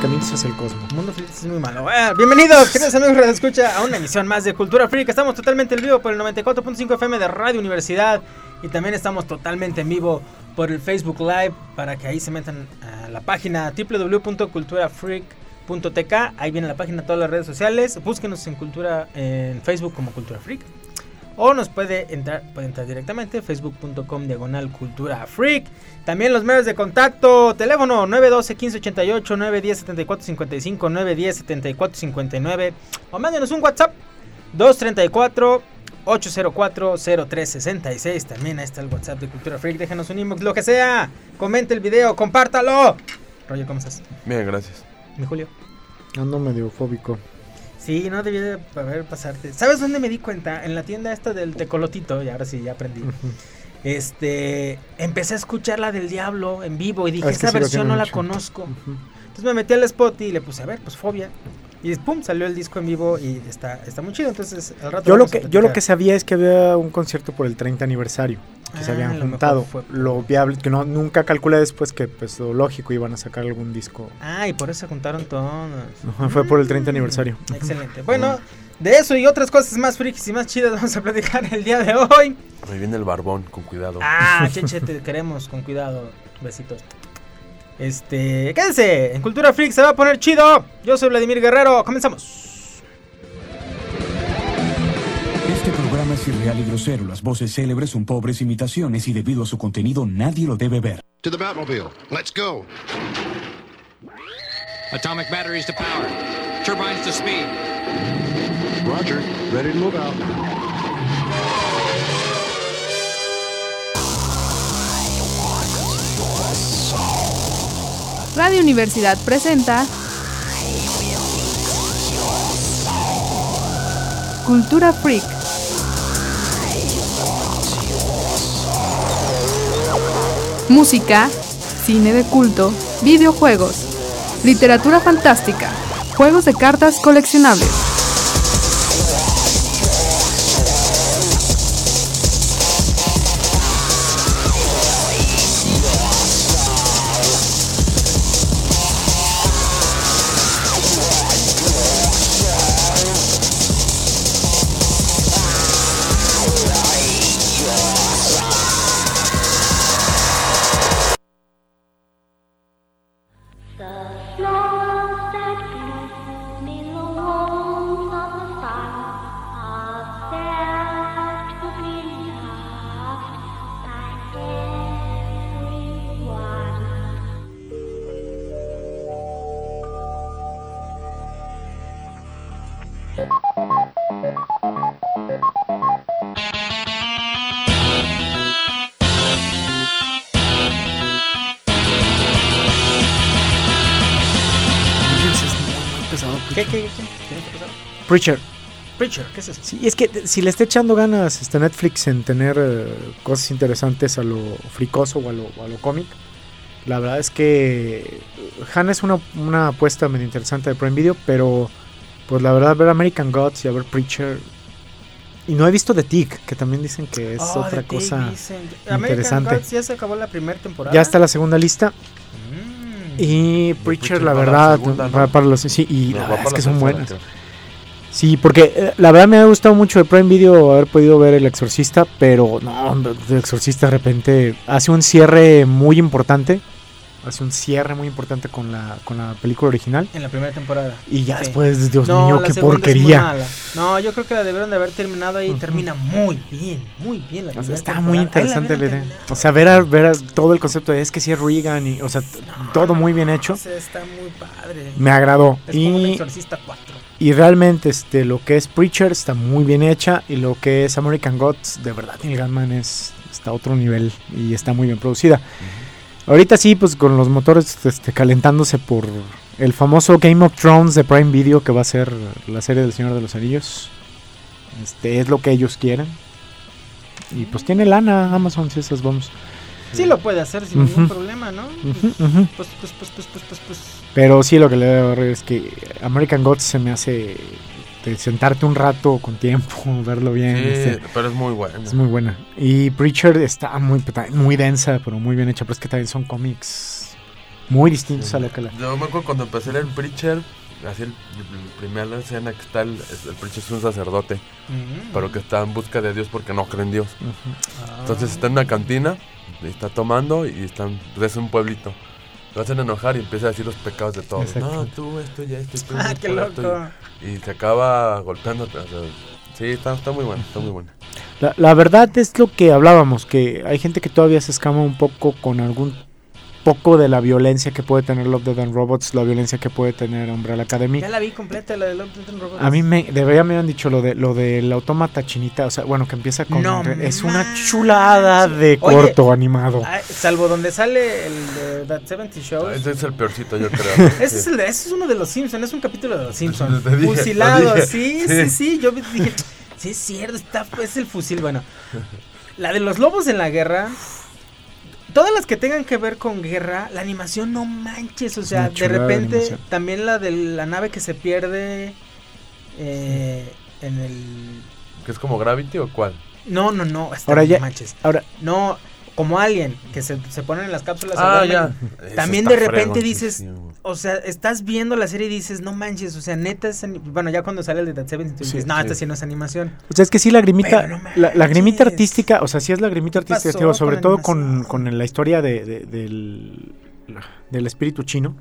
Caminos hacia el cosmos. Mundo Feliz es muy malo. Eh, bienvenidos, queridos amigos Escucha, a una emisión más de Cultura Freak. Estamos totalmente en vivo por el 94.5 FM de Radio Universidad. Y también estamos totalmente en vivo por el Facebook Live para que ahí se metan a la página Ahí viene la página, todas las redes sociales. Búsquenos en Cultura en Facebook como Cultura Freak. O nos puede entrar, puede entrar directamente facebook.com diagonal cultura freak. También los medios de contacto, teléfono 912 1588 910 7455 910 7459 o mándenos un WhatsApp 234 804 0366. También ahí está el WhatsApp de Cultura Freak. Déjenos un inbox, lo que sea. Comente el video, compártalo. Roger, ¿cómo estás? Bien, gracias. Mi Julio. Ando medio fóbico. Sí, no debía de haber pasarte. ¿Sabes dónde me di cuenta? En la tienda esta del tecolotito, y ahora sí, ya aprendí. Este, empecé a escuchar la del diablo en vivo y dije, Ah, es que esta sí lo versión no la mucho. conozco. Entonces me metí al spot y le puse, a ver, pues fobia. Y pum, salió el disco en vivo y está, está muy chido. Entonces, al rato Yo lo que yo lo que sabía es que había un concierto por el 30 aniversario que se Ah, habían a lo mejor juntado. fue- Lo viable que no nunca calculé después que pues lo lógico iban a sacar algún disco. Ah, y por eso se juntaron todos. Fue por el 30 aniversario. Mm, Excelente. Bueno, de eso y otras cosas más frikis y más chidas vamos a platicar el día de hoy. Ahí viene el barbón, con cuidado. Ah, cheche, te queremos, con cuidado. Besitos. Este, quédense, en Cultura Freak se va a poner chido. Yo soy Vladimir Guerrero, comenzamos. Este programa es irreal y grosero. Las voces célebres son pobres imitaciones y debido a su contenido nadie lo debe ver. To the Batmobile. Let's go. Atomic batteries to power. Turbines to speed. Roger. Ready to move out. Radio Universidad presenta Cultura Freak. Música, cine de culto, videojuegos, literatura fantástica, juegos de cartas coleccionables. ¿Qué, qué, qué? ¿Tienes que pasar? Preacher. Preacher, ¿qué es eso? Sí, es que eh, si le está echando ganas este Netflix en tener eh, cosas interesantes a lo fricoso o a lo, o a lo cómic, la verdad es que Han es una, una apuesta medio interesante de Prime Video, pero pues la verdad ver American Gods y a ver Preacher... Y no he visto The Tick, que también dicen que es Oh, otra cosa American interesante. Gods ya se acabó la primera temporada. Ya está la segunda lista. Mm. Y Preacher, la verdad, para los... Sí, y la verdad es que son buenas. Sí, porque eh, la verdad me ha gustado mucho de Prime Video haber podido ver El Exorcista, pero no, El Exorcista de repente hace un cierre muy importante. Hace un cierre muy importante con la, con la película original. En la primera temporada. Y ya Sí. después, Dios No, mío, qué porquería. No, yo creo que la debieron de haber terminado ahí. Ujú. Termina muy bien, muy bien la O sea, está temporada. muy interesante la idea. O sea, ver, a- ver a todo el concepto de es que sí es Reagan y, o sea, t- todo muy bien hecho. Está muy padre. Me agradó. Es como un Y, Exorcista 4. y realmente este, lo que es Preacher está muy bien hecha y lo que es American Gods, de verdad, Neil Gaiman es, está a otro nivel y está muy bien producida. Ahorita sí, pues con los motores este, calentándose por el famoso Game of Thrones de Prime Video que va a ser la serie del Señor de los Anillos. Este es lo que ellos quieren. Y pues tiene lana Amazon, si esas vamos. Sí lo puede hacer sin ningún problema, ¿no? Ujú. Pues, pues, pues, pues, pues, pues, pues. Pero sí, lo que le debo es que American Gods se me hace de sentarte un rato con tiempo, verlo bien. Sí, este, pero es muy bueno. es muy buena. Y Preacher está muy, muy densa, pero muy bien hecha. Pero es que también son cómics muy distintos a lo que la. Yo me acuerdo cuando empecé a leer Preacher, así el, el primera escena que está el, el Preacher es un sacerdote, Mm. pero que está en busca de Dios porque no cree en Dios. Ah. Entonces está en una cantina, y está tomando y están, pues, es un pueblito. Lo hacen enojar y empieza a decir los pecados de todos. Exacto. No, tú esto y esto y tú Ah, qué por esto", loco. Y, y se acaba golpeando. o sea, sí, está, está muy bueno, está muy bueno. La, la verdad es lo que hablábamos, que hay gente que todavía se escama un poco con algún poco de la violencia que puede tener Love, Death and Robots, la violencia que puede tener Umbrella Academy. Ya la vi completa, la de Love, Death and Robots. A mí me, de verdad me habían dicho lo de lo del autómata chinita, o sea, bueno, que empieza con No es una chulada de Oye, corto animado. Ah, salvo donde sale el de That 70 Shows. Ah, Ese es el peorcito, yo creo. Ese Sí. es, el de- ese es uno de los Simpsons, es un capítulo de los Simpsons. Te dije, Fusilado, te dije. sí, Sí. sí, sí. Yo dije, sí es cierto, está, es el fusil. Bueno, la de los lobos en la guerra. Todas las que tengan que ver con guerra, la animación no manches. O sea, de repente, también la de la nave que se pierde eh, en el. ¿Que es como Gravity o cuál? No, no, no. está- Ahora ya- no manches. Ahora, No, como Alien, que se, se ponen en las cápsulas. Ah, ya. También de repente dices. O sea, estás viendo la serie y dices, no manches, o sea, neta es Bueno, ya cuando sale el de That 70, tú Sí, dices, no, sí. esta sí no es animación. o sea, es que sí lagrimita, Pero no la lagrimita manches. artística, o sea, sí es lagrimita ¿Qué artística, digo, sobre la todo con, con la historia de, de- del, del espíritu chino.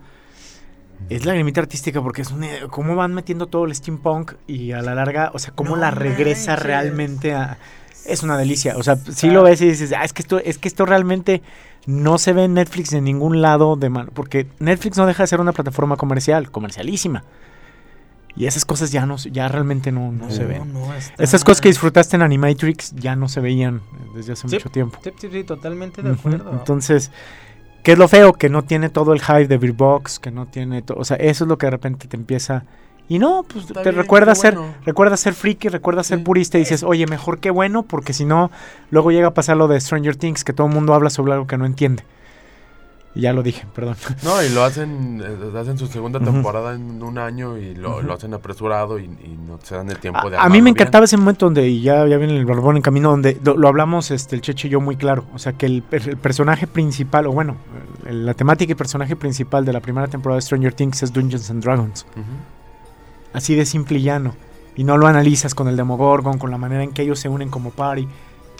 Es lagrimita artística porque es un, cómo van metiendo todo el steampunk y a la larga, o sea, cómo No la regresa manches. realmente a es una delicia, o sea, si lo ves y dices, ah, es que esto es que esto realmente no se ve en Netflix en ningún lado de mano, porque Netflix no deja de ser una plataforma comercial, comercialísima. Y esas cosas ya no ya realmente no, no se ven. no, Esas cosas que disfrutaste en Animatrix ya no se veían desde hace Sí. mucho tiempo. Sí, sí, sí, totalmente de acuerdo. Entonces, ¿qué es lo feo? Que no tiene todo el hype de Beer Box, que no tiene todo. O sea, eso es lo que de repente te empieza. Y no, pues Está te bien, recuerda qué ser, bueno. recuerda ser friki, recuerda ser Sí. purista y dices, oye, mejor que bueno, porque si no, luego llega a pasar lo de Stranger Things, que todo el mundo habla sobre algo que no entiende. Y ya lo dije, perdón. No, y lo hacen, eh, hacen su segunda temporada en un año y lo, lo hacen apresurado y, y no se dan el tiempo de A, a mí me bien. encantaba ese momento donde, y ya, ya viene el barbón en camino, donde lo, lo hablamos este, el Cheche y yo muy claro. O sea, que el, per- el personaje principal, o bueno, el- la temática y personaje principal de la primera temporada de Stranger Things es Dungeons and Dragons. Ujú. Así de simple y llano. Y no lo analizas con el Demogorgon, con la manera en que ellos se unen como party.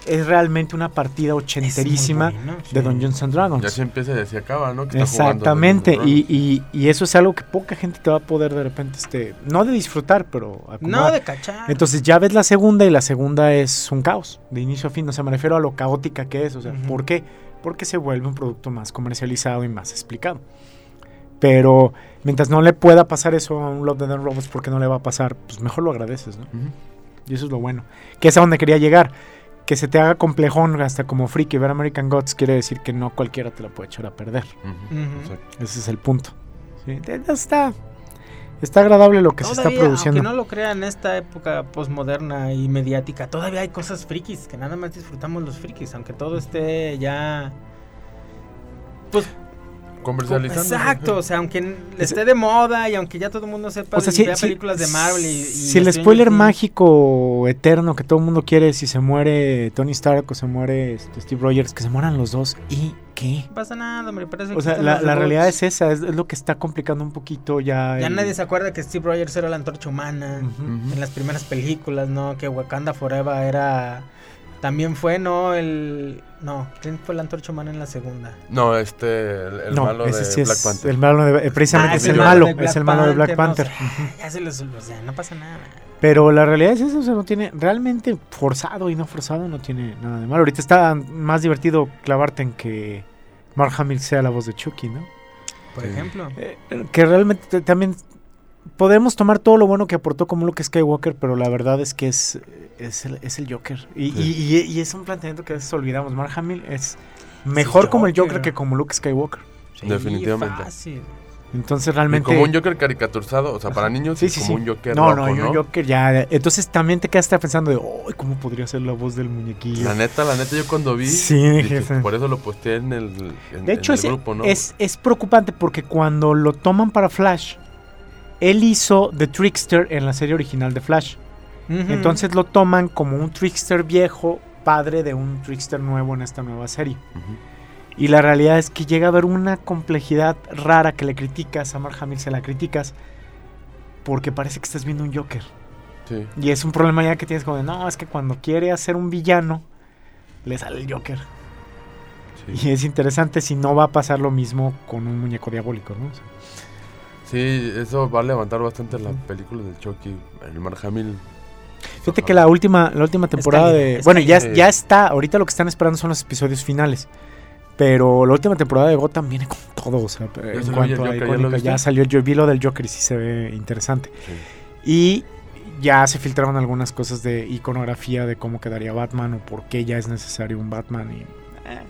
Es realmente una partida ochenterísima bueno, de sí. Dungeons and Dragons. Y así empieza y así acaba, ¿no? Que Exactamente, y, y- y eso es algo que poca gente te va a poder de repente, este, no de disfrutar, pero No, de cachar. Entonces ya ves la segunda y la segunda es un caos, de inicio a fin. O sea, me refiero a lo caótica que es. O sea. ¿por qué? Porque se vuelve un producto más comercializado y más explicado. Pero mientras no le pueda pasar eso a un Love, and Robots, porque no le va a pasar, pues mejor lo agradeces, ¿no? Ujú. Y eso es lo bueno. Que es a donde quería llegar. Que se te haga complejón hasta como friki ver American Gods quiere decir que no cualquiera te la puede echar a perder. Ujú. Exacto. Ese es el punto. Sí, Está, está agradable lo que se está Todavía, produciendo. Aunque no lo crean, en esta época posmoderna y mediática, todavía hay cosas frikis que nada más disfrutamos los frikis, aunque todo esté ya. Pues Comercializando. exacto, o sea, aunque esté de moda y aunque ya todo el mundo sepa O sea, si, vea si- películas de Marvel y, y si el spoiler mágico eterno que todo el mundo quiere si se muere Tony Stark o se muere este, Steve Rogers, que se mueran los dos. ¿Y qué? No pasa nada, hombre, para eso O sea, la, realidad es esa, es, es lo que está complicando un poquito ya. Ya el- nadie se acuerda que Steve Rogers era la antorcha humana en las primeras películas, ¿no? Que Wakanda Forever era. También fue, ¿no? El. No, ¿quién fue la antorcha humana en la segunda? No, este, el, el no, malo de sí Black es Panther. el malo de, eh, precisamente Ah, es el el malo, de Black es el malo de Black Panther. Ya se los. O sea, no pasa nada. Pero la realidad es eso, o sea, no tiene realmente forzado y no forzado, no tiene nada de malo. Ahorita está más divertido clavarte en que Mark Hamill sea la voz de Chucky, ¿no? Por Sí. ejemplo. Eh, que realmente te- también podemos tomar todo lo bueno que aportó como Luke Skywalker, pero la verdad es que es, es, el, es el Joker. Y, Sí. y- y- y es un planteamiento que a veces olvidamos. Mark Hamill es mejor como el Joker. Que como Luke Skywalker. Sí, Definitivamente. fácil. Entonces Y realmente... como un Joker caricaturizado, o sea, para niños, Sí, como sí. un Joker no, loco, no, un ¿no? Joker ya... Entonces también te quedaste pensando de, "Ay, ¿cómo podría ser la voz del muñequillo? La neta, la neta, yo cuando vi, Sí, dije, por eso lo posteé en el, en, De hecho, en es, el grupo, ¿no? es, es preocupante porque cuando lo toman para Flash él hizo The Trickster en la serie original de Flash. Entonces lo toman como un Trickster viejo, padre de un Trickster nuevo en esta nueva serie. Y la realidad es que llega a haber una complejidad rara que le criticas, a Mark Hamill se la criticas, porque parece que estás viendo un Joker. Sí. Y es un problema ya que tienes como de, no, es que cuando quiere hacer un villano, le sale el Joker. Sí. Y es interesante si no va a pasar lo mismo con un muñeco diabólico, ¿no? O sea, Sí, eso va a levantar bastante la película del Chucky. El Mark Hamill. Fíjate que la última, la última temporada de... Bueno, ya, ya está, ahorita lo que están esperando son los episodios finales. Pero la última temporada de Gotham viene con todo, o sea, en salió cuanto a? ¿Ya icónica, viste? ya salió el yo vi lo del Joker y sí se ve interesante. Sí. Y ya se filtraron algunas cosas de iconografía de cómo quedaría Batman o por qué ya es necesario un Batman y... eh,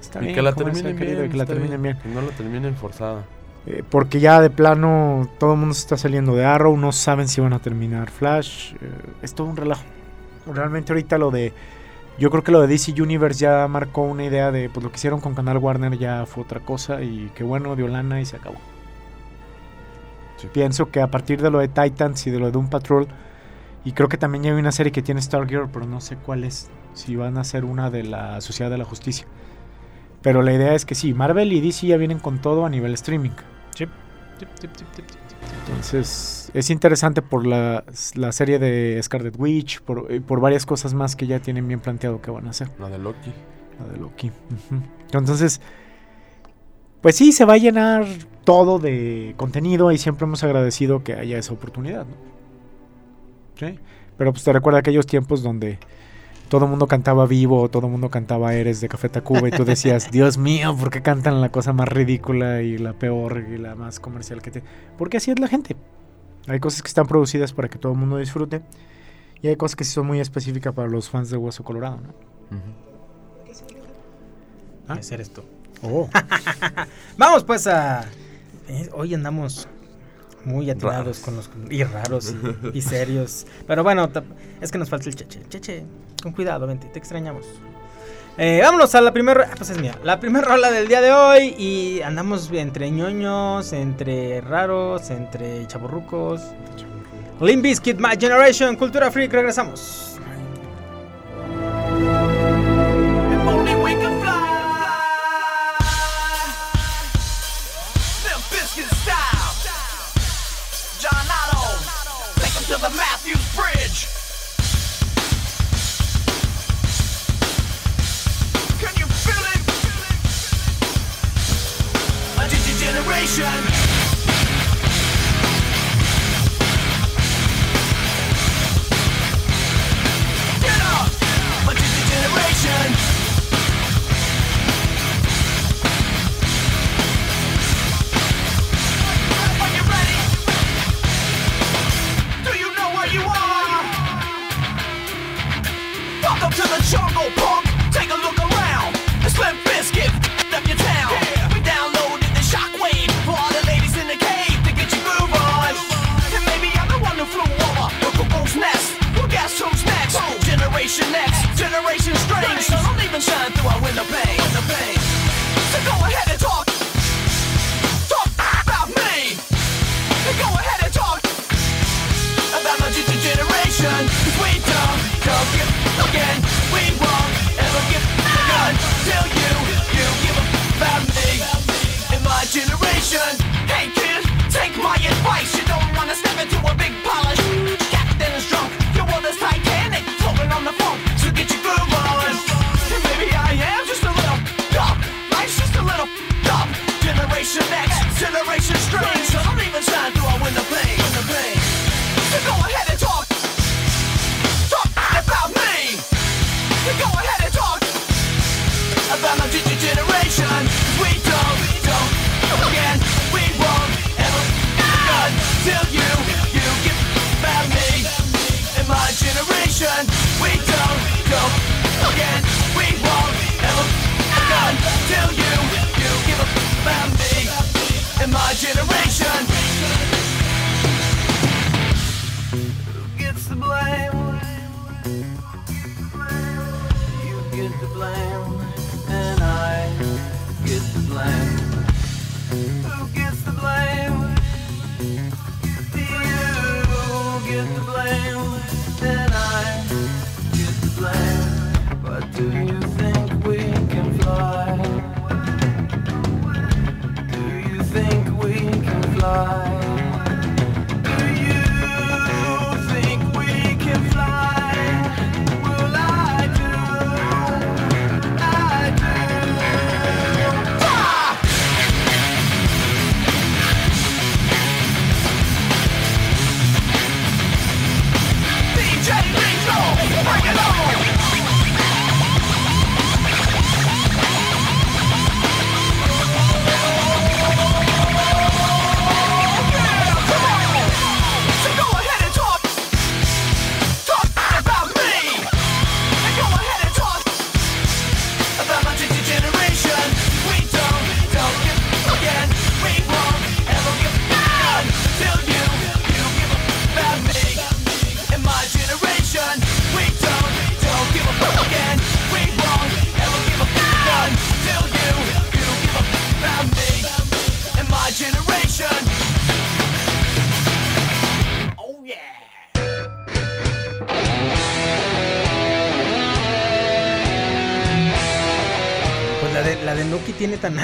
está Y bien, que la terminen querido, bien. que la terminen bien. Que no la terminen forzada. Eh, porque ya de plano todo el mundo se está saliendo de Arrow, no saben si van a terminar Flash. eh, es todo un relajo. Realmente ahorita lo de... Yo creo que lo de DC Universe ya marcó una idea de pues lo que hicieron con Canal Warner ya fue otra cosa y que bueno, dio lana y se acabó. Sí. Pienso que a partir de lo de Titans y de lo de Doom Patrol y creo que también ya hay una serie que tiene Stargirl, pero no sé cuál es, si van a ser una de la Sociedad de la Justicia. Pero la idea es que sí, Marvel y DC ya vienen con todo a nivel streaming. Entonces, es interesante por la, la serie de Scarlet Witch, por, y por varias cosas más que ya tienen bien planteado que van a hacer. La de Loki. La de Loki. Entonces, pues sí, se va a llenar todo de contenido y siempre hemos agradecido que haya esa oportunidad. ¿no? Sí. Pero pues te recuerda aquellos tiempos donde todo el mundo cantaba vivo, todo el mundo cantaba Eres de Café Tacuba y tú decías, Dios mío, ¿por qué cantan la cosa más ridícula y la peor y la más comercial que te... Porque así es la gente. Hay cosas que están producidas para que todo el mundo disfrute y hay cosas que sí son muy específicas para los fans de Hueso Colorado, ¿no? Ujú. ¿Ah? Ese eres tú. Oh. Vamos pues a... eh, hoy andamos muy atinados Raros. con los... Y raros y, y serios. Pero bueno, es que nos falta el cheche. Cheche, con cuidado, vente, te extrañamos. Eh, vámonos a la primera... Ah, pues es mía. La primera rola del día de hoy. Y andamos entre ñoños, entre raros, entre chaburrucos. Limp Bizkit, My Generation, Cultura Freak, regresamos.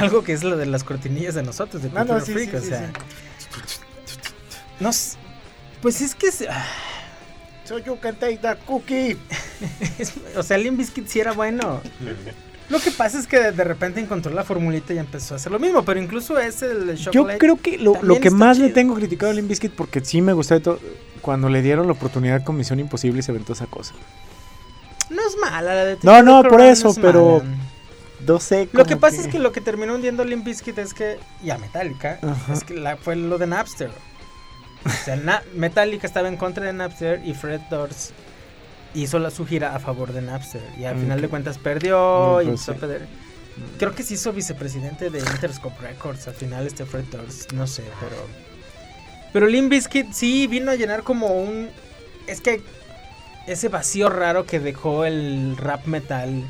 Algo que es lo de las cortinillas de nosotros, de Ah, no, Cultura sí, Freak, sí, o sí, sea. No Pues es que. es- ah, So you can take that cookie. es- o sea, Limp Bizkit sí era bueno. Lo que pasa es que de, repente encontró la formulita y empezó a hacer lo mismo, pero incluso ese el Yo creo que lo, lo que más le chido. tengo criticado a Limp Bizkit porque sí me gustó de todo cuando le dieron la oportunidad con Misión Imposible y se aventó esa cosa. No es mala la de No, no, por eso, es pero mala. No sé. Lo que pasa es que lo que terminó hundiendo Limp Bizkit es que, y a Metallica, Ajá. es que la- fue lo de Napster. O sea, Na- Metallica estaba en contra de Napster y Fred Durst hizo la, su gira a favor de Napster. Y al final de cuentas perdió Mm, y pues empezó a perder. Creo que se hizo vicepresidente de Interscope Records al final este Fred Durst, no sé, pero... Pero Limp Bizkit sí vino a llenar como un... Es que ese vacío raro que dejó el rap metal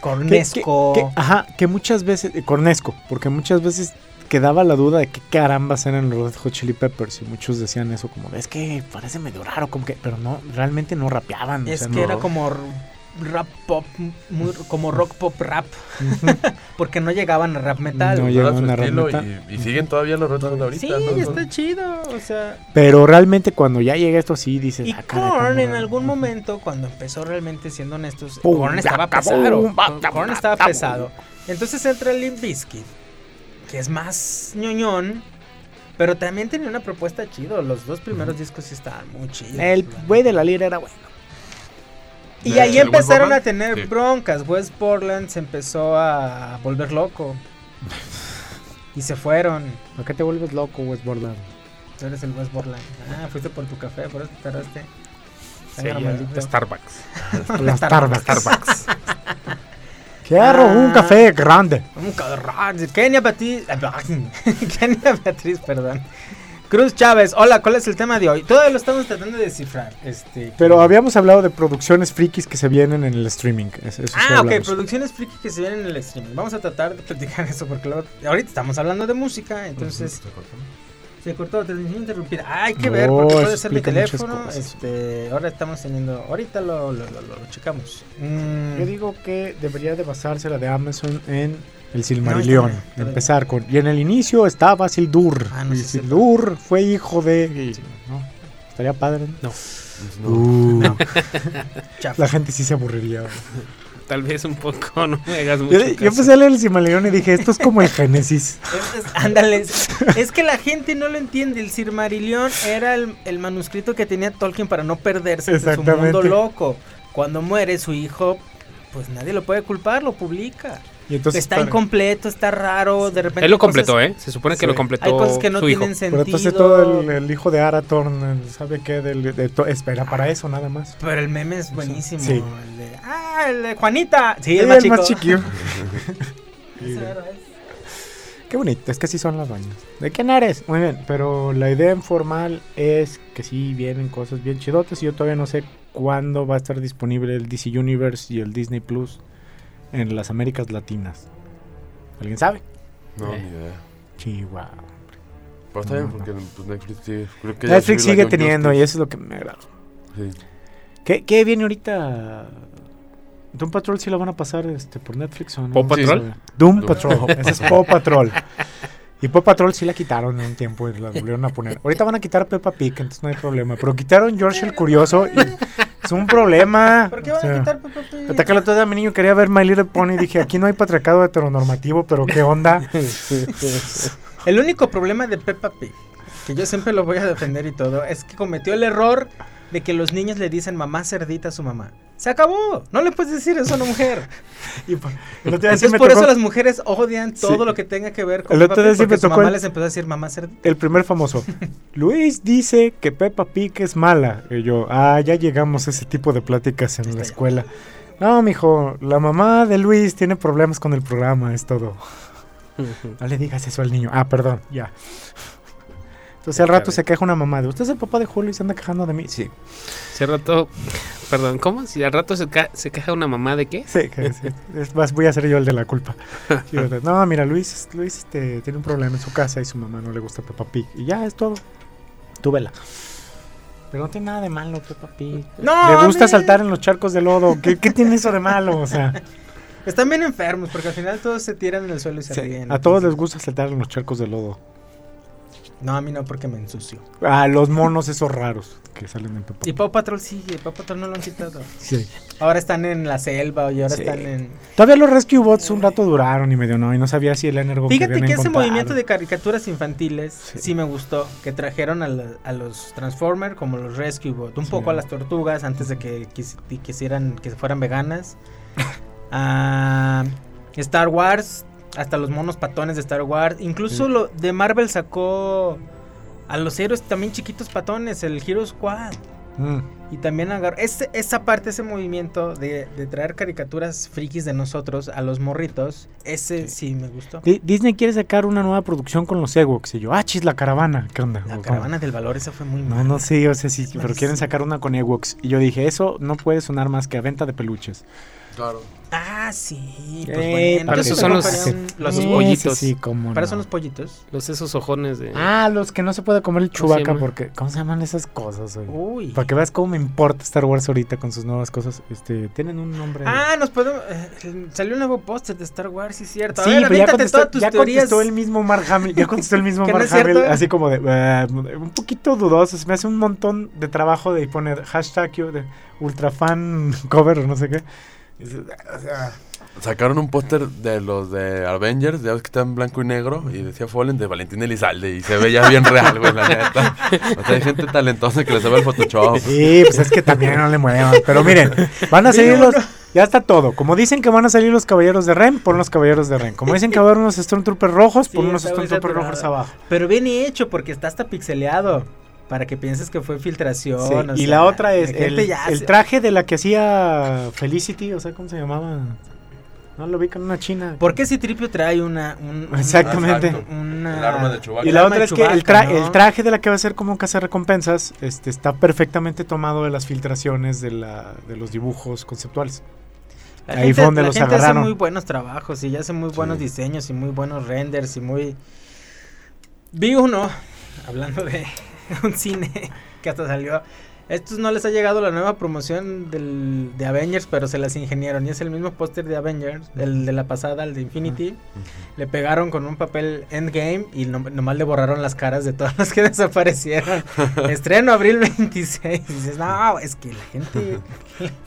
cornesco. que- que- ajá, que muchas veces. eh, Cornesco, porque muchas veces quedaba la duda de qué carambas eran los Red Hot Chili Peppers. Y muchos decían eso, como es que parece medio raro, como que. Pero no, realmente no rapeaban. o Es sea, que no. era como rap pop, muy- como rock pop rap. Porque no llegaban a rap metal. No llegaban a rap metal. y, y siguen todavía los retos de ahorita. sí, ¿no? Está chido. O sea, Pero realmente cuando ya llega esto sí dices. y ah, Korn en algún momento, cuando empezó realmente, siendo honestos, Korn estaba pesado. Korn estaba pesado. Entonces entra Limp Bizkit, que es más ñoñón. Pero también tenía una propuesta chido. Los dos primeros discos sí estaban muy chidos. El güey de la lira era bueno. Y ¿El ahí empezaron a Portland? tener Sí. broncas. West Portland se empezó a volver loco. Y se fueron. ¿Por qué te vuelves loco, West Borland? Tú eres el West Portland. Ah, fuiste por tu café, por eso te tardaste. Sí. Starbucks. La Starbucks. Starbucks. Quiero un Ah. café grande. Un cabrón. Kenia Beatriz. Kenia Beatriz, perdón. Cruz Chávez, hola, ¿cuál es el tema de hoy? Todavía lo estamos tratando de descifrar. Este, Pero habíamos hablado de producciones frikis que se vienen en el streaming. Eso, eso sí Ah, ok, producciones friki que se vienen en el streaming. Vamos a tratar de platicar eso porque luego- ahorita estamos hablando de música, entonces se cortó, transmisión interrumpida. Hay que ver porque puede ser mi teléfono. Este, ahora estamos teniendo, ahorita lo, lo, lo, lo checamos. Mm, Yo digo que debería de basarse la de Amazon en el Silmarillion. No, empezar con. Y en el inicio estaba Sildur. Ah, no y Sildur fue hijo de. y- ¿no? Estaría padre. No. No. Uh, la gente sí se aburriría. Tal vez un poco, no me hagas mucho Yo, empecé a leer el Silmarillion y dije: Esto es como el Génesis. Es- es- ándale, es, que la gente no lo entiende. El Silmarillion era el, el manuscrito que tenía Tolkien para no perderse en su mundo loco. Cuando muere su hijo, pues nadie lo puede culpar, lo publica. Y entonces. está para- incompleto, está raro, de repente. Él lo hay cosas- completó, ¿eh? Se supone que Sí. lo completó Hay cosas que no hijo. tienen Pero sentido. entonces todo el, el hijo de Arathorn, el- ¿sabe qué? Del, de to- espera para eso nada más. Pero el meme es buenísimo. Sí. El de, ah, el de Juanita. Sí, Sí, el más chiquillo. Ese mero es. Qué bonito, es que así son las bañas. ¿De quién eres? Muy bien, pero la idea informal es que sí vienen cosas bien chidotas y yo todavía no sé cuándo va a estar disponible el DC Universe y el Disney Plus en las Américas Latinas. ¿Alguien sabe? No, Eh. ni idea. Chihuahua. Pero está bien No, porque pues, Netflix sí. Creo que ya Netflix sigue teniendo y eso es lo que me agrada. Sí. ¿Qué, qué viene ahorita? ¿Doom Patrol sí la van a pasar este, por Netflix o no? ¿Paw Sí, Patrol? sí. Doom Doom. Patrol, ese es Paw Patrol. Y Paw Patrol sí la quitaron en un tiempo y la volvieron a poner. Ahorita van a quitar Peppa Pig, entonces no hay problema. Pero quitaron George el Curioso y es un problema. ¿Por qué O van a sea, quitar Peppa Pig? Hasta que el otro día mi niño quería ver My Little Pony y dije, aquí no hay patriarcado heteronormativo, pero ¿qué onda? El único problema de Peppa Pig, que yo siempre lo voy a defender y todo, es que cometió el error de que los niños le dicen mamá cerdita a su mamá. Se acabó. No le puedes decir eso a una mujer. Y por- el otro día sí Entonces por tocó eso las mujeres odian todo Sí. lo que tenga que ver con El otro día Pig sí me tocó mamá el- les empezó a decir mamá cerdita. el primer famoso. Luis dice que Peppa Pig es mala. Y yo, ah, ya llegamos a ese tipo de pláticas en Está la ya. escuela. No, mijo, la mamá de Luis tiene problemas con el programa, es todo. No le digas eso al niño. Ah, perdón, ya. Entonces al rato se queja una mamá de, ¿usted es el papá de Julio y se anda quejando de mí? Sí. Si al rato, perdón, ¿cómo? Si al rato se, ca- se queja una mamá de qué? Sí, que- sí. Es más, voy a ser yo el de la culpa. No, mira, Luis, Luis este, tiene un problema en su casa y su mamá no le gusta Peppa Pig. Y ya es todo. Tú vela. Pero no tiene nada de malo Peppa Pig. No, Le gusta mí- saltar en los charcos de lodo. ¿Qué, qué tiene eso de malo? O sea, Están bien enfermos porque al final todos se tiran en el suelo y se Sí, ríen. a todos les gusta saltar en los charcos de lodo. No, a mí no porque me ensucio. A los monos esos raros que salen en Peppa. Y Paw Patrol sigue, Paw Patrol no lo han quitado. Sí. Ahora están en la selva y ahora Sí. están en... Todavía los Rescue Bots un rato duraron y medio no, y no sabía si el Energon Fíjate que ese movimiento de caricaturas infantiles sí, Sí. me gustó. Que trajeron a, la- a los Transformers como los Rescue Bot. Un Sí. poco a las tortugas antes de que quis- quisieran que fueran veganas. a Star Wars. Hasta los monos patones de Star Wars. Incluso Sí. lo de Marvel sacó a los héroes también chiquitos patones. El Hero Squad. Mm. Y también agarró ese- esa parte, ese movimiento de, de traer caricaturas frikis de nosotros a los morritos. Ese sí, me gustó. Di- Disney quiere sacar una nueva producción con los Ewoks. Y yo, ah, chis, la caravana. ¿Qué onda? La ¿Cómo? caravana del valor, esa fue muy No, mala. no sé, o sea, sí, pero quieren sacar una con Ewoks. Y yo dije, eso no puede sonar más que a venta de peluches. Claro. Ah, sí. Pues Eh, bueno, para entonces eso son los- los Sí, pollitos. Sí, cómo Para no. eso son los pollitos. Los esos ojones de. Ah, los que no se puede comer el ¿Cómo se chubaca porque... ¿Cómo se llaman esas cosas? güey? Uy. Para que veas cómo me importa Star Wars ahorita con sus nuevas cosas. Este, tienen un nombre... Ah, nos podemos. eh, salió un nuevo póster de Star Wars, sí es cierto. A Sí, ver, pero ya contestó, todas tus ya teorías. contestó el mismo Mark Hamill. Ya contestó el mismo ¿Que no Mark cierto? Hamill. Así como de. "Ah, un poquito dudoso. Se me hace un montón de trabajo de poner hashtag yo de ultra fan cover o no sé qué. O sea, Sacaron un póster de los de Avengers, ya ves que está en blanco y negro, y decía Fallen de Valentín Elizalde, y se veía bien real, güey, la neta. O sea, hay gente talentosa que le sabe el Photoshop. Sí, pues es que también no le muevan. Pero miren, van a salir los. Ya está todo. Como dicen que van a salir los caballeros de Ren, pon los caballeros de Ren. Como dicen que va a haber unos Stormtroopers rojos, Sí, pon unos está muy Stormtroopers rojos abajo. Pero bien hecho, porque está hasta pixeleado. Para que pienses que fue filtración. Sí, o y sea, la otra es la el, ya el se- traje de la que hacía Felicity, o sea, ¿cómo se llamaba? No lo vi con una china. ¿Por qué si Tripio trae una. un- Exactamente. Una- El arma de Chewbacca. Y la otra es que el, Chewbacca, tra- ¿no? el traje de la que va a ser como un cazarrecompensas este, está perfectamente tomado de las filtraciones de, la, de los dibujos conceptuales. La Ahí gente, fue donde la los gente agarraron. hace muy buenos trabajos y ya hace muy buenos Sí. diseños y muy buenos renders y muy... Vi uno, hablando de un cine que hasta salió... Estos no les ha llegado la nueva promoción del, de Avengers, pero se las ingeniaron. Y es el mismo póster de Avengers, el de la pasada, el de Infinity. Le pegaron con un papel Endgame y no- nomás le borraron las caras de todos los que desaparecieron. Estreno abril 26. Y dices, no, es que la gente...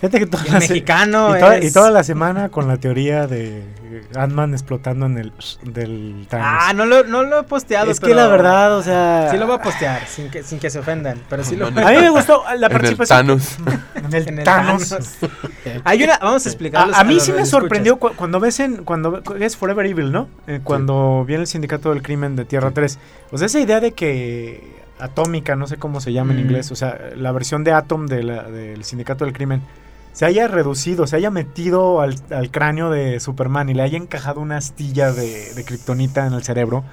Fíjate que toda El la mexicano y, toda, y toda la semana con la teoría de eh, Ant-Man explotando en el del Thanos. Ah, no lo, no lo he posteado. es que la verdad, o sea, Sí lo voy a postear, sin que, sin que se ofendan. Pero sí lo a mí me gustó la En el participación Thanos. en el en el Thanos. Thanos. Hay una, vamos a explicarlo. A, a mí sí me sorprendió cu- cuando ves en cuando es Forever Evil, ¿no? Eh, cuando viene el sindicato del crimen de Tierra 3. O sea, esa idea de que Atómica, no sé cómo se llama en Mm. inglés, o sea, la versión de Atom de la- del sindicato del crimen se haya reducido, se haya metido al, al cráneo de Superman y le haya encajado una astilla de, de kriptonita en el cerebro.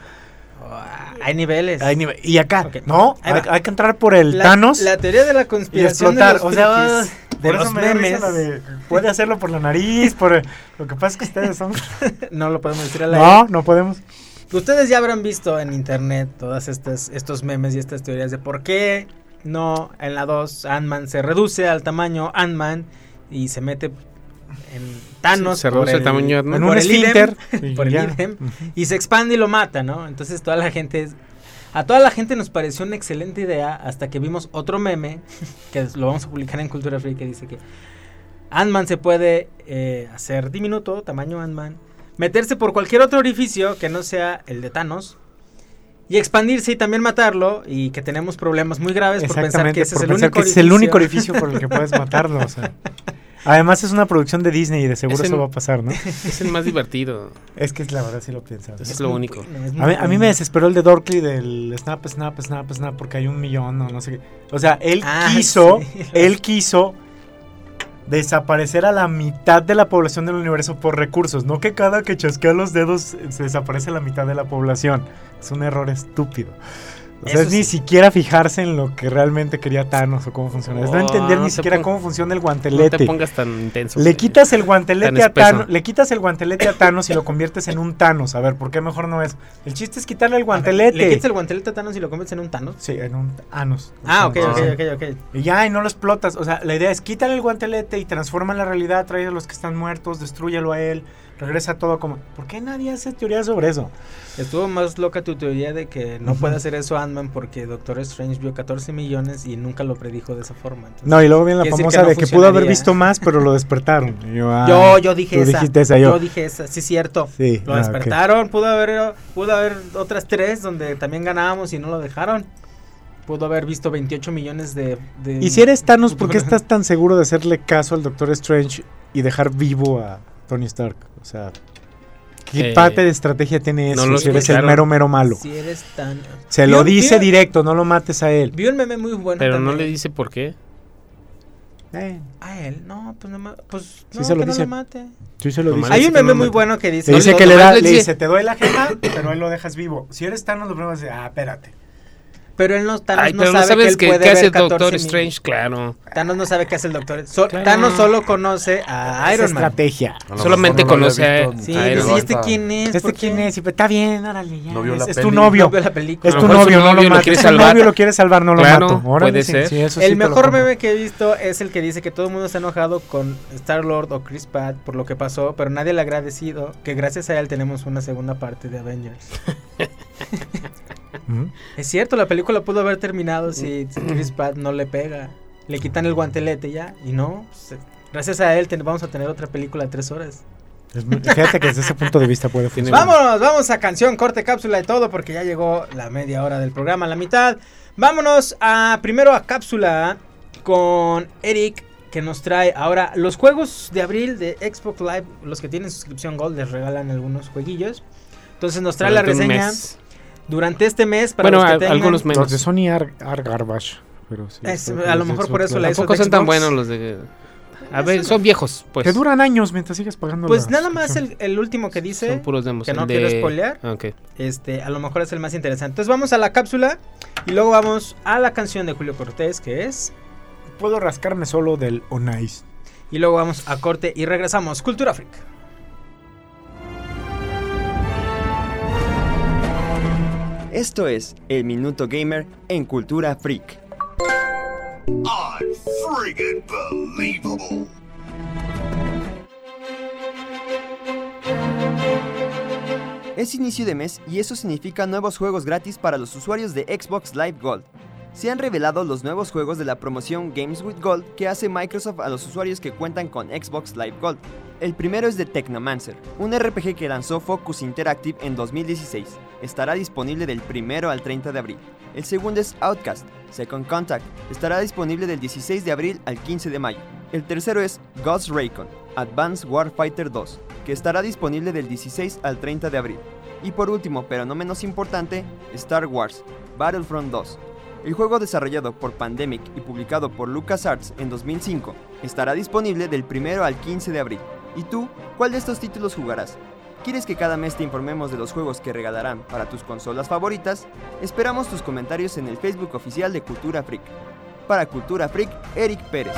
Hay niveles. Hay nive- y acá, no, hay, que entrar por el la, Thanos La teoría de la y conspiración explotar. de los o sea, de los memes. de- puede hacerlo por la nariz, por lo que pasa es que ustedes son no lo podemos decir a la No, no podemos. Ustedes ya habrán visto en internet todas estas estos memes y estas teorías de por qué no en la 2 Ant-Man se reduce al tamaño Ant-Man y se mete en Thanos Sí, se por reduce el tamaño. En por un el idem, esfínter. y por el ya. idem, Ujú. y se expande y lo mata, ¿no? Entonces toda la gente es- a toda la gente nos pareció una excelente idea hasta que vimos otro meme que lo vamos a publicar en Cultura Free que dice que Ant-Man se puede eh, hacer diminuto, tamaño Ant-Man, meterse por cualquier otro orificio que no sea el de Thanos y expandirse y también matarlo y que tenemos problemas muy graves por pensar que ese por es el pensar único que ese es el único orificio. orificio por el que puedes matarlo. o sea. Además es una producción de Disney y de seguro Es eso el- va a pasar, ¿no? Es el más divertido. Es que la verdad sí lo piensas. Es lo único. Es A mí, a mí bueno. me desesperó el de Dorkly del snap, snap, snap, snap porque hay un millón o no sé qué. O sea, él Ah, quiso, sí. él quiso desaparecer a la mitad de la población del universo por recursos, no que cada que chasquea los dedos se desaparece la mitad de la población. Es un error estúpido. O sea, es ni sí. siquiera fijarse en lo que realmente quería Thanos o cómo funciona. Es no entender no ni siquiera cómo funciona el No guantelete. te pongas tan intenso. Le quitas el guantelete a. Thanos, le quitas el guantelete a Thanos y lo conviertes en un Thanos. A ver, ¿por qué mejor no es? El chiste es quitarle el guantelete. Le quitas el guantelete a Thanos y lo conviertes en un Thanos. Sí, en un Thanos. Ah, ok, ok, ok, ok. Y ya, y no lo explotas. O sea, la idea es quítale el guantelete y transforma la realidad, trae a los que están muertos, destruyelo a él, regresa todo como... ¿Por qué nadie hace teoría sobre eso? Estuvo más loca tu teoría de que no puede hacer eso Ant-Man porque Doctor Strange vio 14 millones y nunca lo predijo de esa forma. Entonces, No, y luego viene la famosa no de que pudo haber visto más, pero lo despertaron. Yo, ah, Yo, yo dije esa. yo. yo. dije esa, sí, cierto. Sí, Lo ah, despertaron, pudo haber, pudo haber otras tres donde también ganábamos y no lo dejaron. Pudo haber visto 28 millones de... de- Y si eres Thanos, ¿por qué estás tan seguro de hacerle caso al Doctor Strange y dejar vivo a Tony Stark? O sea, ¿qué Eh, parte de estrategia tiene no eso? lo si eres el mero, mero malo. Si eres tan... Se lo dice directo, no lo mates a él. Vi un meme muy bueno Pero no le dice por qué. Eh, A él, no, pues no, pues, Sí no, se lo que no lo mate. sí se lo Nomás dice. Hay un no meme lo muy mate. bueno que dice... Le dice no, que le da, le dice- te doy la jeta, pero él lo dejas vivo. Si eres Thanos, lo primero es, ah, espérate. Pero él no, Thanos Ay, no pero no sabe que sabes él qué, puede qué hace ver 14 Doctor mil- Strange, claro. Thanos no sabe qué hace el Doctor. So- Claro. Thanos solo conoce a Es Iron Man. estrategia. A Solamente no conoce a- Sí, a Iron Man. ¿y este quién es? ¿Este ¿Por quién es? Y pues, Está bien, órale, ya. No vio es, la es peli. tu No novio. vio la película. Es tu novio, no lo quiere Es tu salvar. novio lo quiere salvar, no Claro, lo mato. Órale, puede sí, ser. sí, eso el mejor meme que he visto es el que dice que todo el mundo está enojado con Star Lord o Chris Pratt por lo que pasó, pero nadie le ha agradecido que gracias a él tenemos una segunda parte de Avengers. Es cierto, la película pudo haber terminado si, si Chris Pratt no le pega. Le quitan el guantelete ya y no. pues, eh, gracias a él ten- vamos a tener otra película de tres horas. Es Fíjate que desde ese punto de vista puede Tiene- funcionar. Vámonos, vamos a canción, corte, cápsula y todo, porque ya llegó la media hora del programa, la mitad. Vámonos a primero a cápsula con Eric, que nos trae ahora los juegos de abril de Xbox Live. Los que tienen suscripción Gold les regalan algunos jueguillos. Entonces nos trae Durante la un reseña mes. Durante este mes para Bueno, los que a- tengan- algunos menos. Los de Sony are, are garbage. Pero sí, Es- a lo mejor por eso la Tampoco son tan buenos los de... A ver, son viejos, pues. Que duran años mientras sigues pagando Pues nada más el, el último que dice. Son puros demos. que no quiero spoilear. Ah, ok. Este, a lo mejor es el más interesante. Entonces vamos a la cápsula y luego vamos a la canción de Julio Cortés, que es. Puedo rascarme solo del Onais. Y luego vamos a corte y regresamos. Cultura Freak. Esto es El Minuto Gamer en Cultura Freak. Es inicio de mes y eso significa nuevos juegos gratis para los usuarios de Xbox Live Gold. Se han revelado los nuevos juegos de la promoción Games with Gold que hace Microsoft a los usuarios que cuentan con Xbox Live Gold. El primero es de Technomancer, un RPG que lanzó Focus Interactive en 2016. Estará disponible del 1 al 30 de abril. El segundo es Outcast, Second Contact. Estará disponible del 16 de abril al 15 de mayo. El tercero es Ghost Recon, Advanced Warfighter 2, que estará disponible del 16 al 30 de abril. Y por último, pero no menos importante, Star Wars, Battlefront 2. El juego desarrollado por Pandemic y publicado por LucasArts en 2005 estará disponible del 1 al 15 de abril. ¿Y tú, cuál de estos títulos jugarás? ¿Quieres que cada mes te informemos de los juegos que regalarán para tus consolas favoritas? Esperamos tus comentarios en el Facebook oficial de Cultura Freak. Para Cultura Freak, Eric Pérez.